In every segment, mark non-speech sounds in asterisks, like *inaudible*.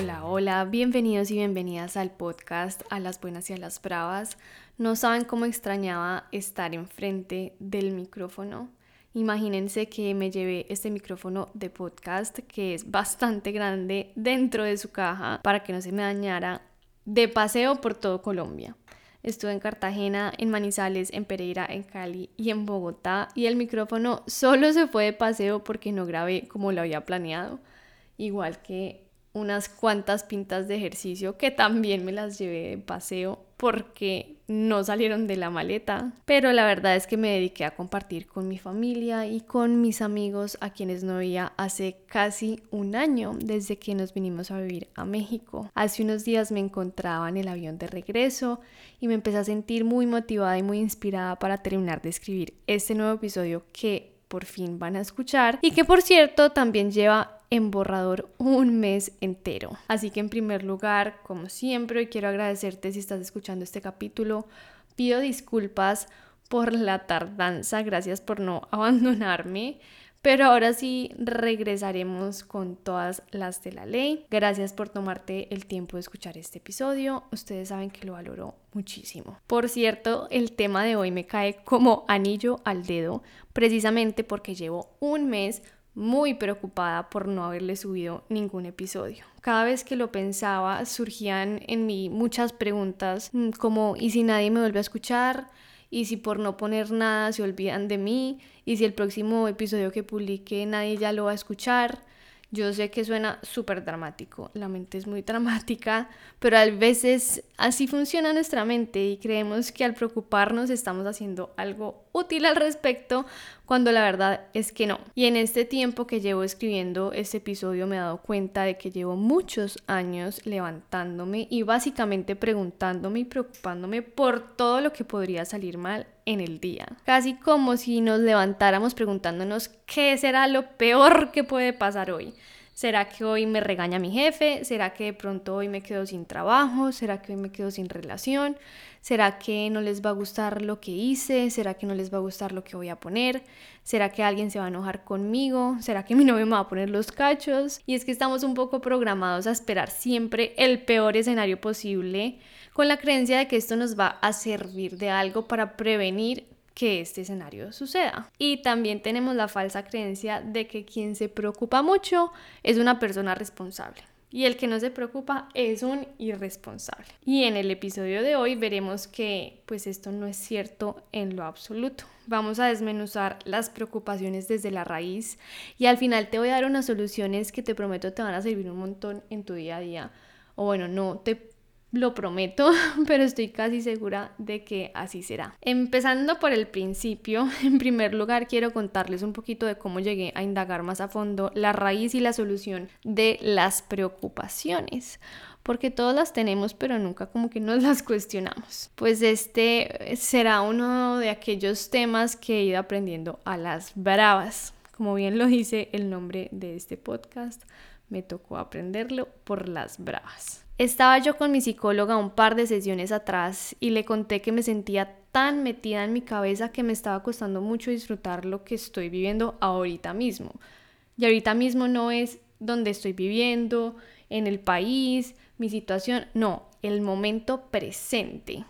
Hola, hola, bienvenidos y bienvenidas al podcast A las Buenas y a las Bravas. No saben cómo extrañaba estar enfrente del micrófono. Imagínense que me llevé este micrófono de podcast que es bastante grande dentro de su caja para que no se me dañara de paseo por todo Colombia. Estuve en Cartagena, en Manizales, en Pereira, en Cali y en Bogotá y el micrófono solo se fue de paseo porque no grabé como lo había planeado. Igual que unas cuantas pintas de ejercicio que también me las llevé de paseo porque no salieron de la maleta, pero la verdad es que me dediqué a compartir con mi familia y con mis amigos a quienes no veía hace casi un año desde que nos vinimos a vivir a México. Hace unos días me encontraba en el avión de regreso y me empecé a sentir muy motivada y muy inspirada para terminar de escribir este nuevo episodio que por fin van a escuchar y que por cierto también lleva en borrador un mes entero. Así que en primer lugar, como siempre, quiero agradecerte si estás escuchando este capítulo. Pido disculpas por la tardanza, gracias por no *laughs* abandonarme. Pero ahora sí regresaremos con todas las de la ley. Gracias por tomarte el tiempo de escuchar este episodio. Ustedes saben que lo valoro muchísimo. Por cierto, el tema de hoy me cae como anillo al dedo, precisamente porque llevo un mes muy preocupada por no haberle subido ningún episodio. Cada vez que lo pensaba surgían en mí muchas preguntas mm, como ¿y si nadie me vuelve a escuchar? ¿Y si por no poner nada se olvidan de mí? ¿Y si el próximo episodio que publique nadie ya lo va a escuchar? Yo sé que suena súper dramático, la mente es muy *laughs* dramática, pero a veces así funciona nuestra mente y creemos que al preocuparnos estamos haciendo algo útil al respecto cuando la verdad es que no. Y en este tiempo que llevo escribiendo este episodio me he dado cuenta de que llevo muchos años levantándome y básicamente preguntándome y preocupándome por todo lo que podría salir mal en el día. Casi como si nos levantáramos preguntándonos qué será lo peor que puede pasar hoy. ¿Será que hoy me regaña mi jefe? ¿Será que de pronto hoy me quedo sin trabajo? ¿Será que hoy me quedo sin relación? ¿Será que no les va a gustar lo que hice? ¿Será que no les va a gustar lo que voy a poner? ¿Será que alguien se va a enojar conmigo? ¿Será que mi novio me va a poner los cachos? Y es que estamos un poco programados a esperar siempre el peor escenario posible con la creencia de que esto nos va a servir de algo para prevenir que este escenario suceda. Y también tenemos la falsa creencia de que quien se preocupa mucho es una persona responsable. Y el que no se preocupa es un irresponsable. Y en el episodio de hoy veremos que pues esto no es cierto en lo absoluto. Vamos a desmenuzar las preocupaciones desde la raíz y al final te voy a dar unas soluciones que te prometo te van a servir un montón en tu día a día. O bueno, no te lo prometo, *laughs* pero estoy casi segura de que así será. Empezando por el principio, *laughs* en primer lugar quiero contarles un poquito de cómo llegué a indagar más a fondo la raíz y la solución de las preocupaciones porque todas las tenemos, pero nunca como que nos *laughs* las cuestionamos. Pues este será uno de aquellos temas que he ido aprendiendo a las bravas, como bien lo dice el nombre de este podcast, me tocó aprenderlo por las bravas. Estaba yo con mi psicóloga un par de sesiones atrás y le conté que me sentía tan metida en mi cabeza que me estaba costando mucho disfrutar lo que estoy viviendo ahorita mismo. Y ahorita mismo no es donde estoy viviendo, en el país, mi situación, no, el momento presente.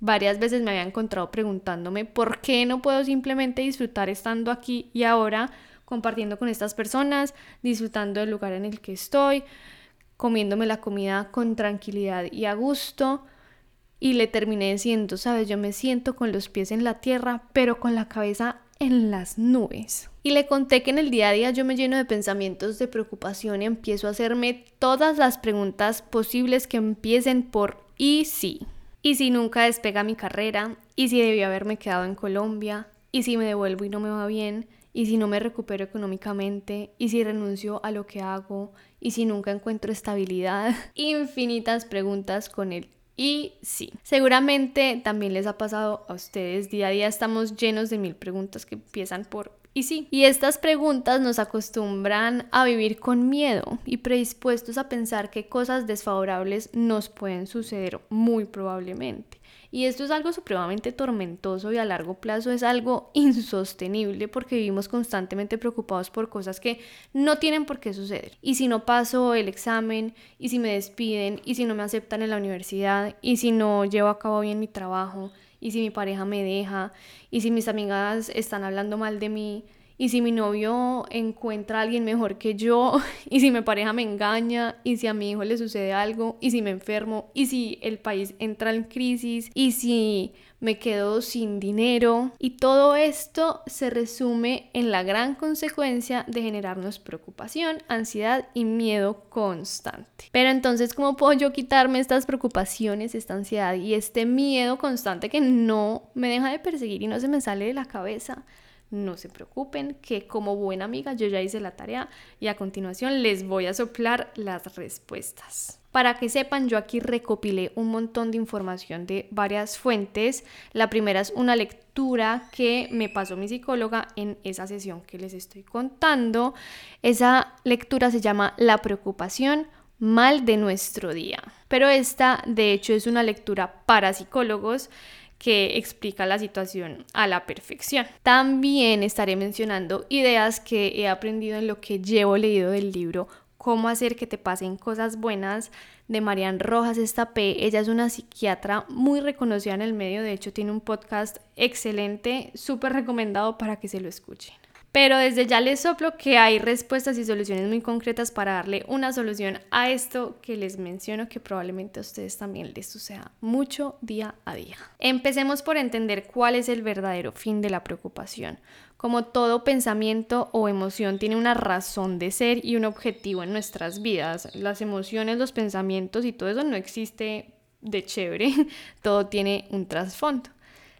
Varias veces me había encontrado preguntándome por qué no puedo simplemente disfrutar estando aquí y ahora compartiendo con estas personas, disfrutando del lugar en el que estoy, comiéndome la comida con tranquilidad y a gusto. Y le terminé diciendo, sabes, yo me siento con los pies en la tierra, pero con la cabeza en las nubes. Y le conté que en el día a día yo me lleno de pensamientos de preocupación y empiezo a hacerme todas las preguntas posibles que empiecen por ¿y si? ¿Y si nunca despega mi carrera? ¿Y si debí haberme quedado en Colombia? ¿Y si me devuelvo y no me va bien? ¿Y si no me recupero económicamente? ¿Y si renuncio a lo que hago? ¿Y si nunca encuentro estabilidad? *laughs* Infinitas preguntas con él. Y sí, seguramente también les ha pasado a ustedes. Día a día estamos llenos de mil preguntas que empiezan por y sí, y estas preguntas nos acostumbran a vivir con miedo y predispuestos a pensar que cosas desfavorables nos pueden suceder muy probablemente Y esto es algo supremamente tormentoso y a largo plazo es algo *laughs* insostenible porque vivimos constantemente preocupados por cosas que no tienen por qué suceder. Y si no paso el examen, y si me despiden, y si no me aceptan en la universidad, y si no llevo a cabo bien mi trabajo, y si mi pareja me deja, y si mis amigas están hablando mal de mí, y si mi novio encuentra a alguien mejor que yo, *laughs* y si mi pareja me engaña, y si a mi hijo le sucede algo, y si me enfermo, y si el país entra en crisis, y si me quedo sin dinero. Y todo esto se resume en la gran consecuencia de generarnos preocupación, ansiedad y miedo constante. Pero entonces, ¿cómo puedo yo quitarme estas preocupaciones, esta ansiedad y este miedo constante que no me deja de perseguir y no se me sale de la cabeza? No se preocupen, que como buena amiga yo ya hice la tarea y a continuación les voy a soplar las respuestas. Para que sepan, yo aquí recopilé un montón de información de varias fuentes. La primera es una lectura que me pasó mi psicóloga en esa sesión que les estoy contando. Esa lectura se llama La preocupación mal de nuestro día. Pero esta, de hecho, es una lectura para psicólogos que explica la situación a la perfección. También estaré mencionando ideas que he aprendido en lo que llevo leído del libro Cómo hacer que te pasen cosas buenas de Marian Rojas Estapé. Ella es una psiquiatra muy reconocida en el medio, de hecho tiene un podcast excelente, súper recomendado para que se lo escuchen. Pero desde ya les soplo que hay respuestas y soluciones muy concretas para darle una solución a esto que les menciono que probablemente a ustedes también les suceda mucho día a día. Empecemos por entender cuál es el verdadero fin de la preocupación. Como todo pensamiento o emoción tiene una razón de ser y un objetivo en nuestras vidas, las emociones, los pensamientos y todo eso no existe de chévere, *laughs* todo tiene un trasfondo.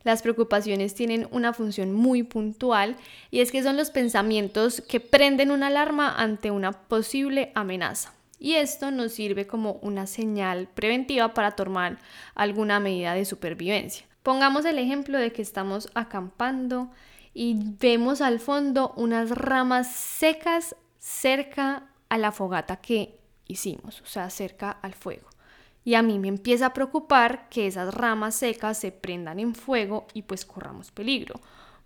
Las preocupaciones tienen una función muy puntual y es que son los pensamientos que prenden una alarma ante una posible amenaza. Y esto nos sirve como una señal preventiva para tomar alguna medida de supervivencia. Pongamos el ejemplo de que estamos acampando y vemos al fondo unas ramas secas cerca a la fogata que hicimos, o sea, cerca al fuego y a mí me empieza a preocupar que esas ramas secas se prendan en fuego y pues corramos peligro.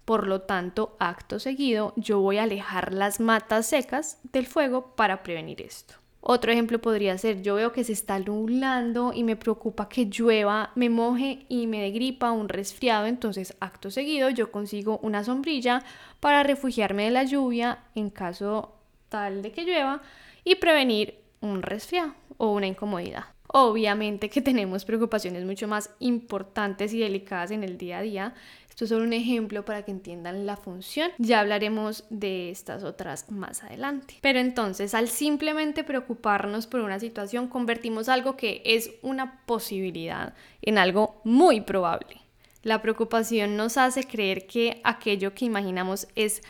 Por lo tanto, acto seguido, yo voy a alejar las matas secas del fuego para prevenir esto. Otro ejemplo podría ser, yo veo que se está nublando y me preocupa que llueva, me moje y me dé gripa, un resfriado, entonces acto seguido yo consigo una sombrilla para refugiarme de la lluvia en caso tal de que llueva y prevenir un resfriado o una incomodidad. Obviamente que tenemos preocupaciones mucho más importantes y delicadas en el día a día. Esto es solo un ejemplo para que entiendan la función. Ya hablaremos de estas otras más adelante. Pero entonces, al simplemente preocuparnos por una situación, convertimos algo que es una posibilidad en algo muy probable. La preocupación nos hace creer que aquello que imaginamos es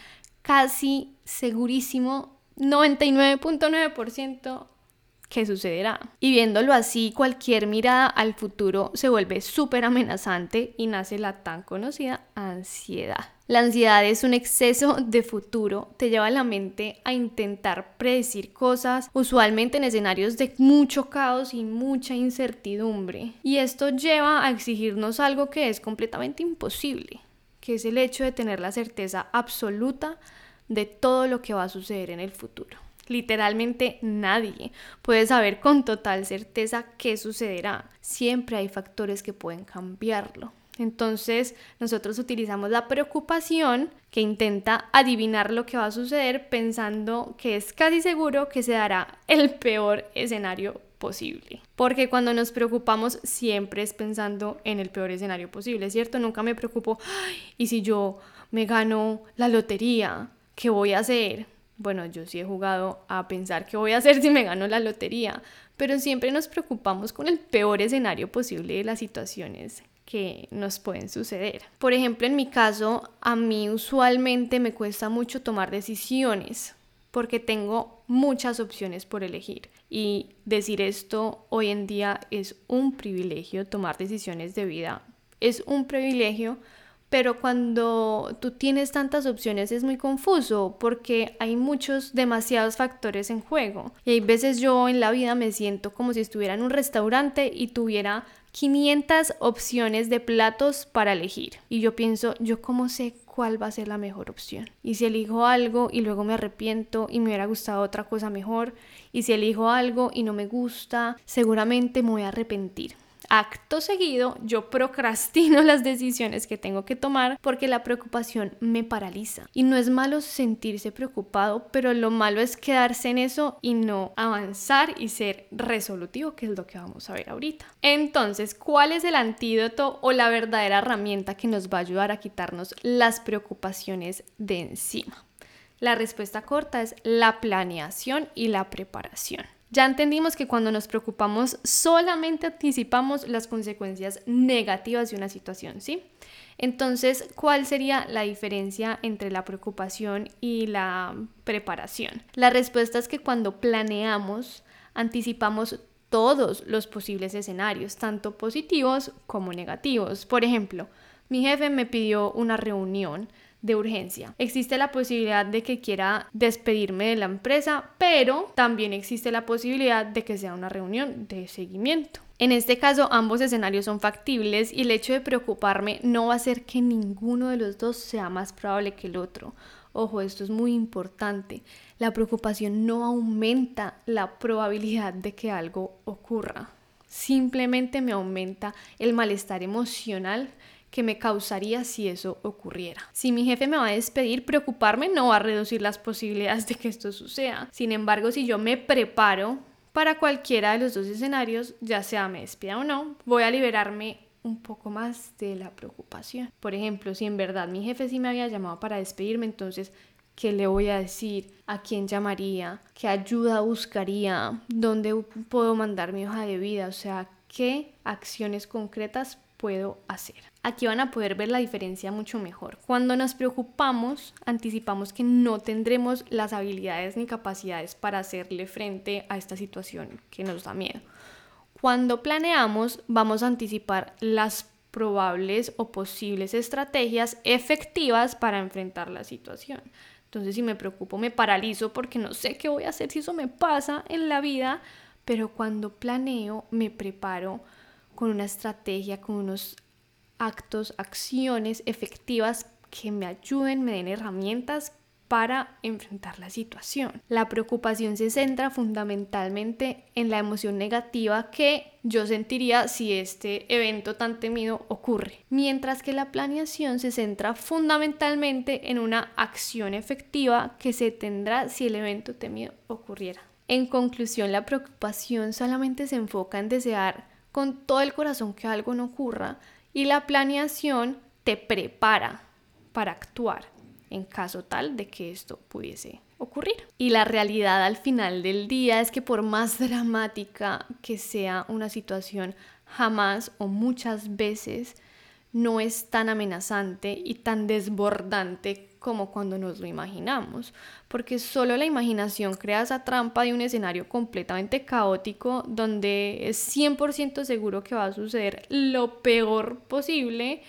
casi segurísimo, 99.9% qué sucederá. Y viéndolo así, cualquier mirada al futuro se vuelve súper amenazante y nace la tan conocida ansiedad. La ansiedad es un exceso de futuro, te lleva a la mente a intentar predecir cosas, usualmente en escenarios de mucho caos y mucha incertidumbre. Y esto lleva a exigirnos algo que es completamente imposible, que es el hecho de tener la certeza absoluta de todo lo que va a suceder en el futuro. Literalmente nadie puede saber con total certeza qué sucederá. Siempre hay factores que pueden cambiarlo. Entonces nosotros utilizamos la preocupación que intenta adivinar lo que va a suceder pensando que es casi seguro que se dará el peor escenario posible. Porque cuando nos preocupamos siempre es pensando en el peor escenario posible, ¿cierto? Nunca me preocupo, ¿y si yo me gano la lotería? ¿Qué voy a hacer? Bueno, yo sí he jugado a pensar qué voy a hacer *laughs* si me gano la lotería, pero siempre nos preocupamos con el peor escenario posible de las situaciones que nos pueden suceder. Por ejemplo, en mi caso, a mí usualmente me cuesta mucho tomar decisiones porque tengo muchas opciones por elegir. Y decir esto hoy en día es un privilegio, tomar decisiones de vida es un privilegio pero cuando tú tienes tantas opciones es muy confuso porque hay muchos, demasiados factores en juego. Y hay veces yo en la vida me siento como si estuviera en un restaurante y tuviera 500 opciones de platos para elegir. Y yo pienso, ¿yo cómo sé cuál va a ser la mejor opción? Y si elijo algo y luego me arrepiento y me hubiera gustado otra cosa mejor, y si elijo algo y no me gusta, seguramente me voy a arrepentir. Acto seguido, yo procrastino *laughs* las decisiones que tengo que tomar porque la preocupación me paraliza. Y no es malo sentirse preocupado, pero lo malo es quedarse en eso y no avanzar y ser resolutivo, que es lo que vamos a ver ahorita. Entonces, ¿cuál es el antídoto o la verdadera herramienta que nos va a ayudar a quitarnos las preocupaciones de encima? La respuesta corta es la planeación y la preparación. Ya entendimos que cuando nos preocupamos solamente anticipamos las consecuencias negativas de una situación, ¿sí? Entonces, ¿cuál sería la diferencia entre la preocupación y la preparación? La respuesta es que cuando planeamos, anticipamos todos los posibles escenarios, tanto positivos como negativos. Por ejemplo, mi jefe me pidió una reunión de urgencia. Existe la posibilidad de que quiera despedirme de la empresa, pero también existe la posibilidad de que sea una reunión de seguimiento. En este caso, ambos escenarios son factibles y el hecho de preocuparme no va a hacer que ninguno de los dos sea más probable que el otro. Ojo, esto es muy importante. La preocupación no aumenta la probabilidad de que algo ocurra. Simplemente me aumenta el malestar emocional que me causaría si eso ocurriera. Si mi jefe me va a despedir, preocuparme no va a reducir las posibilidades de que esto suceda. Sin embargo, si yo me preparo para cualquiera de los dos escenarios, ya sea me despida o no, voy a liberarme un poco más de la preocupación. Por ejemplo, si en verdad mi jefe sí me había llamado para despedirme, entonces ¿Qué le voy a decir? ¿A quién llamaría? ¿Qué ayuda buscaría? ¿Dónde puedo mandar mi hoja de vida? O sea, ¿qué acciones concretas puedo hacer. Aquí van a poder ver la diferencia mucho mejor. Cuando nos preocupamos, anticipamos que no tendremos las habilidades ni capacidades para hacerle frente a esta situación que nos da miedo. Cuando planeamos, vamos a anticipar las probables o posibles estrategias efectivas para enfrentar la situación. Entonces, si me preocupo, me paralizo porque no sé qué voy a hacer si eso me pasa en la vida, pero cuando planeo, me preparo con una estrategia, con unos actos, acciones efectivas que me ayuden, me den herramientas para enfrentar la situación. La preocupación se centra fundamentalmente en la emoción negativa que yo sentiría si este evento tan temido ocurre, mientras que la planeación se centra fundamentalmente en una acción efectiva que se tendrá si el evento temido ocurriera. En conclusión, la preocupación solamente se enfoca en desear con todo el corazón que algo no ocurra y la planeación te prepara para actuar en caso tal de que esto pudiese ocurrir. Y la realidad al final del día es que por más dramática que sea una situación, jamás o muchas veces no es tan amenazante y tan desbordante como cuando nos lo imaginamos, porque solo la imaginación crea esa trampa de un escenario completamente caótico donde es 100% seguro que va a suceder lo peor posible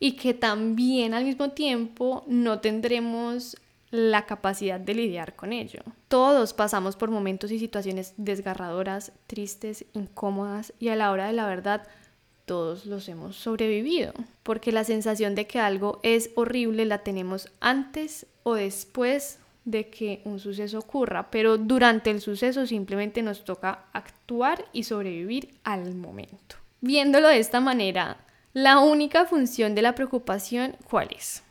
y que también al mismo tiempo no tendremos la capacidad de lidiar con ello. Todos pasamos por momentos y situaciones desgarradoras, tristes, incómodas y a la hora de la verdad todos los hemos sobrevivido, porque la sensación de que algo es horrible la tenemos antes o después de que un suceso ocurra, pero durante el suceso simplemente nos toca actuar y sobrevivir al momento. Viéndolo de esta manera, la única función de la preocupación, ¿cuál es?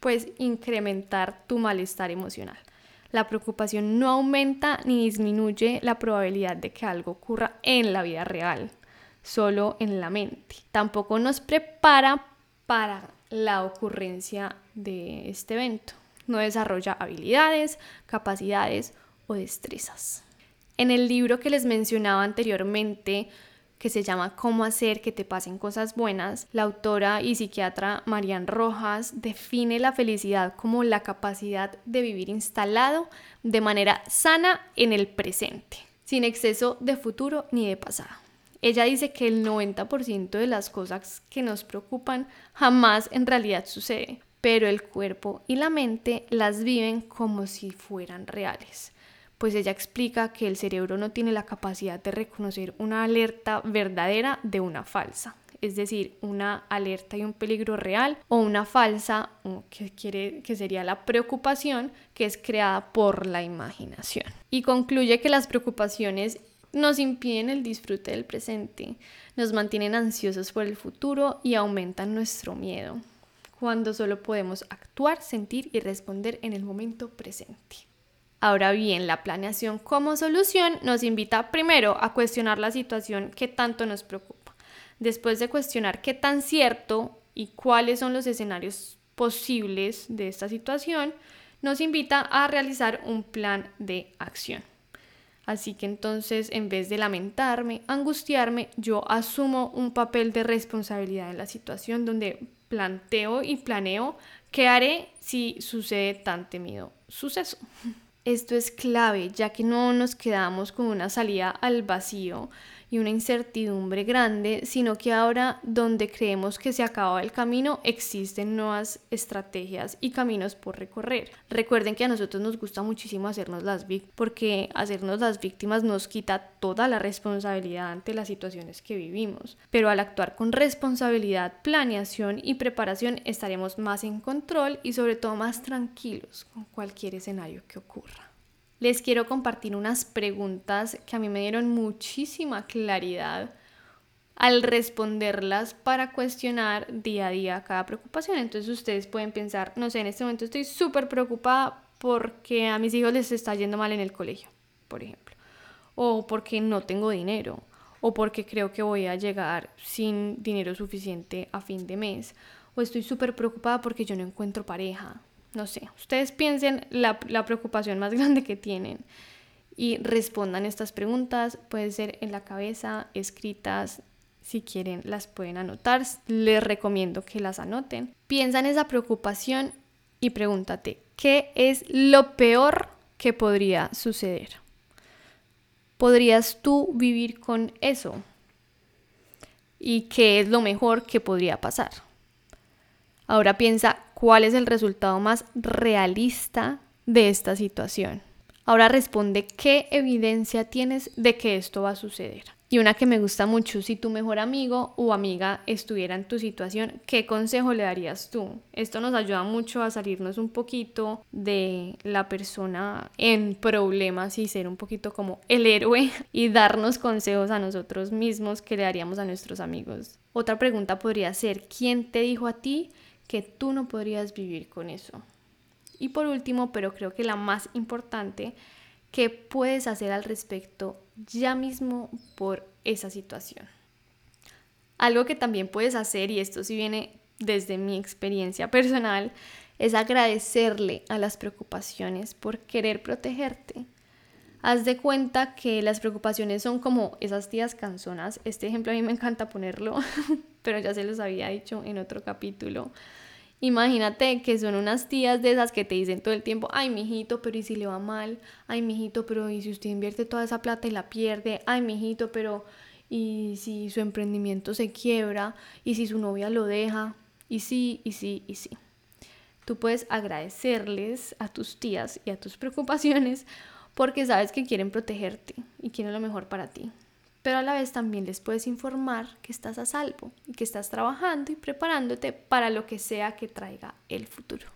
Pues incrementar tu malestar emocional. La preocupación no aumenta ni disminuye la probabilidad de que algo ocurra en la vida real solo en la mente. Tampoco nos prepara para la ocurrencia de este evento. No desarrolla habilidades, capacidades o destrezas. En el libro que les mencionaba anteriormente, que se llama Cómo hacer que te pasen cosas buenas, la autora y psiquiatra Marian Rojas define la felicidad como la capacidad de vivir instalado de manera sana en el presente, sin exceso de futuro ni de pasado. Ella dice que el 90% de las cosas que nos preocupan jamás en realidad sucede, pero el cuerpo y la mente las viven como si fueran reales. pues ella explica que el cerebro no tiene la capacidad de reconocer una alerta verdadera de una falsa es decir, una alerta y un peligro real, o una falsa, que, quiere, que sería la preocupación, que es creada por la imaginación. Y concluye que las preocupaciones nos impiden el disfrute del presente, nos mantienen ansiosos por el futuro y aumentan nuestro miedo, cuando solo podemos actuar, sentir y responder en el momento presente. Ahora bien, la planeación como solución nos invita primero a cuestionar la situación que tanto nos preocupa después de cuestionar qué tan cierto y cuáles son los escenarios posibles de esta situación, nos invita a realizar un plan de acción. Así que entonces, en vez de lamentarme, angustiarme, yo asumo un papel de responsabilidad en la situación donde planteo y planeo qué haré si sucede tan temido suceso. *laughs* Esto es clave, ya que no nos quedamos con una salida al vacío, y una incertidumbre grande, sino que ahora donde creemos que se acaba el camino existen nuevas estrategias y caminos por recorrer. Recuerden que a nosotros nos gusta muchísimo hacernos las víctimas porque hacernos las víctimas nos quita toda la responsabilidad ante las situaciones que vivimos, pero al actuar con responsabilidad, planeación y preparación estaremos más en control y sobre todo más tranquilos con cualquier escenario que ocurra les quiero compartir unas preguntas que a mí me dieron muchísima claridad al responderlas para cuestionar día a día cada preocupación. Entonces ustedes pueden pensar, no sé, en este momento estoy súper preocupada porque a mis hijos les está yendo mal en el colegio, por ejemplo, o porque no tengo dinero, o porque creo que voy a llegar sin dinero suficiente a fin de mes, o estoy súper preocupada porque yo no encuentro pareja, no sé, ustedes piensen la, preocupación más *laughs* grande que tienen y respondan estas preguntas. Puede ser en la cabeza, escritas, si quieren las pueden anotar. Les recomiendo que las anoten. Piensa en esa preocupación y pregúntate, ¿qué es lo peor que podría suceder? ¿Podrías tú vivir con eso? ¿Y qué es lo mejor que podría pasar? Ahora piensa cuál es el resultado más realista de esta situación. Ahora responde qué evidencia tienes de que esto va a suceder. Y una que me gusta mucho, si tu mejor amigo o amiga estuviera en tu situación, ¿qué consejo le darías tú? Esto nos ayuda mucho a salirnos un poquito de la persona en problemas y ser un poquito como el héroe *laughs* y darnos consejos a nosotros mismos que le daríamos a nuestros amigos. Otra pregunta podría ser, ¿quién te dijo a ti que tú no podrías vivir con eso. Y por último, pero creo que la más importante, ¿qué puedes hacer al respecto ya mismo por esa situación? Algo que también puedes hacer, y esto sí viene desde mi experiencia personal, es agradecerle a las preocupaciones por querer protegerte. Haz de cuenta que las preocupaciones son como esas tías canzonas. Este ejemplo a mí me encanta ponerlo, *laughs* pero ya se los había dicho en otro capítulo. Imagínate que son unas tías de esas que te dicen todo el tiempo, ay, mijito, pero ¿y si le va mal? Ay, mijito, pero ¿y si usted invierte toda esa plata y la pierde? Ay, mijito, pero ¿y si su emprendimiento se quiebra? ¿Y si su novia lo deja? Y sí, y sí, y sí. Tú puedes agradecerles a tus tías y a tus preocupaciones porque sabes que quieren protegerte y quieren lo mejor para ti pero a la vez también les puedes informar que estás a salvo y que estás trabajando y preparándote para lo que sea que traiga el futuro.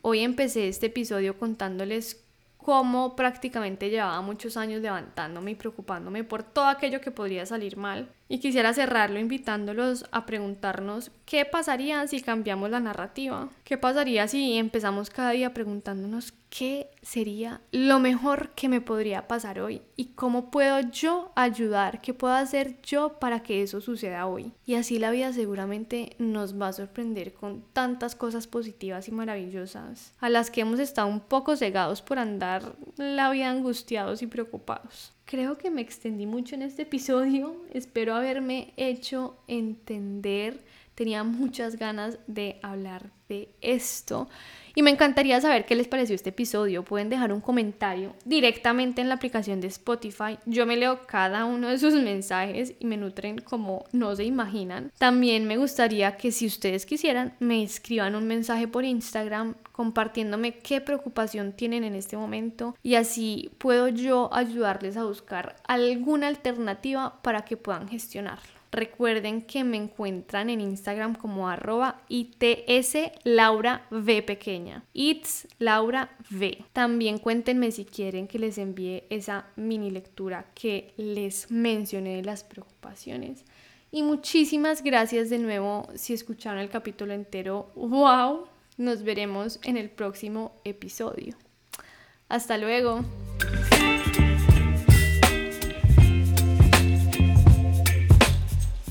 Hoy empecé este episodio contándoles cómo prácticamente llevaba muchos años levantándome y preocupándome por todo aquello que podría salir mal. Y quisiera cerrarlo invitándolos a preguntarnos qué pasaría si cambiamos la narrativa, qué pasaría si empezamos cada día preguntándonos qué sería lo mejor que me podría pasar hoy y cómo puedo yo ayudar, qué puedo hacer yo para que eso suceda hoy. Y así la vida seguramente nos va a sorprender con tantas cosas positivas y maravillosas a las que hemos estado un poco cegados por andar la vida angustiados y preocupados. Creo que me extendí mucho en este episodio, *laughs* espero haberme hecho entender tenía muchas ganas de hablar de esto y me encantaría saber qué les pareció este episodio. Pueden dejar un comentario directamente en la aplicación de Spotify. Yo me leo cada uno de sus mensajes y me nutren como no se imaginan. También me gustaría que si ustedes quisieran me escriban un mensaje por Instagram compartiéndome qué preocupación tienen en este momento y así puedo yo ayudarles a buscar alguna alternativa para que puedan gestionarlo. Recuerden que me encuentran en Instagram como arroba ITS Laura V pequeña. It's Laura V. También cuéntenme si quieren que les envíe esa mini lectura que les mencioné de las preocupaciones. Y muchísimas gracias de nuevo si escucharon el capítulo entero. ¡Wow! Nos veremos en el próximo episodio. Hasta luego.